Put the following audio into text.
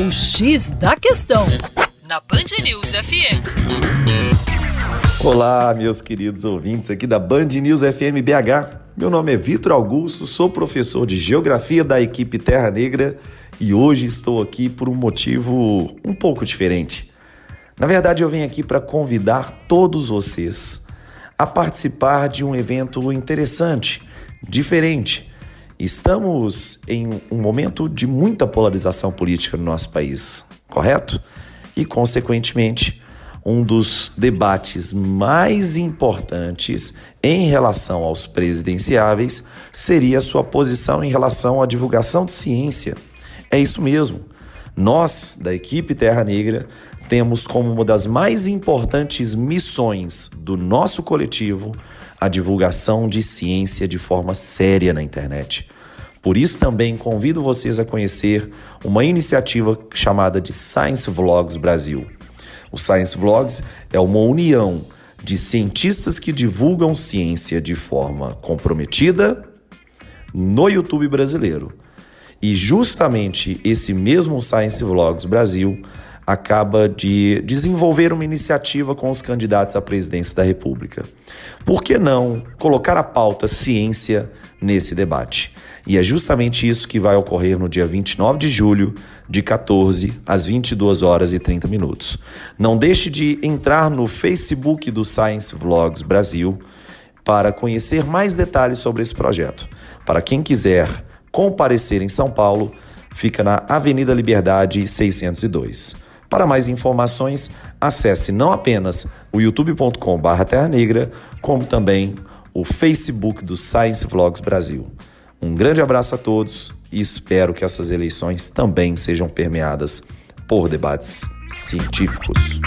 O X da Questão, na Band News FM. Olá, meus queridos ouvintes aqui da Band News FM BH. Meu nome é Vitor Augusto, sou professor de Geografia da equipe Terra Negra e hoje estou aqui por um motivo um pouco diferente. Na verdade, eu venho aqui para convidar todos vocês a participar de um evento interessante, diferente. Estamos em um momento de muita polarização política no nosso país, correto? E, consequentemente, um dos debates mais importantes em relação aos presidenciáveis seria a sua posição em relação à divulgação de ciência. É isso mesmo. Nós, da equipe Terra Negra, temos como uma das mais importantes missões do nosso coletivo a divulgação de ciência de forma séria na internet. Por isso também convido vocês a conhecer uma iniciativa chamada de Science Vlogs Brasil. O Science Vlogs é uma união de cientistas que divulgam ciência de forma comprometida no YouTube brasileiro. E justamente esse mesmo Science Vlogs Brasil acaba de desenvolver uma iniciativa com os candidatos à presidência da República. Por que não colocar a pauta ciência nesse debate? E é justamente isso que vai ocorrer no dia 29 de julho, de 14 às 22 horas e 30 minutos. Não deixe de entrar no Facebook do Science Vlogs Brasil para conhecer mais detalhes sobre esse projeto. Para quem quiser comparecer em São Paulo, fica na Avenida Liberdade 602. Para mais informações, acesse não apenas o youtube.com.br Terra Negra, como também o Facebook do Science Vlogs Brasil. Um grande abraço a todos e espero que essas eleições também sejam permeadas por debates científicos.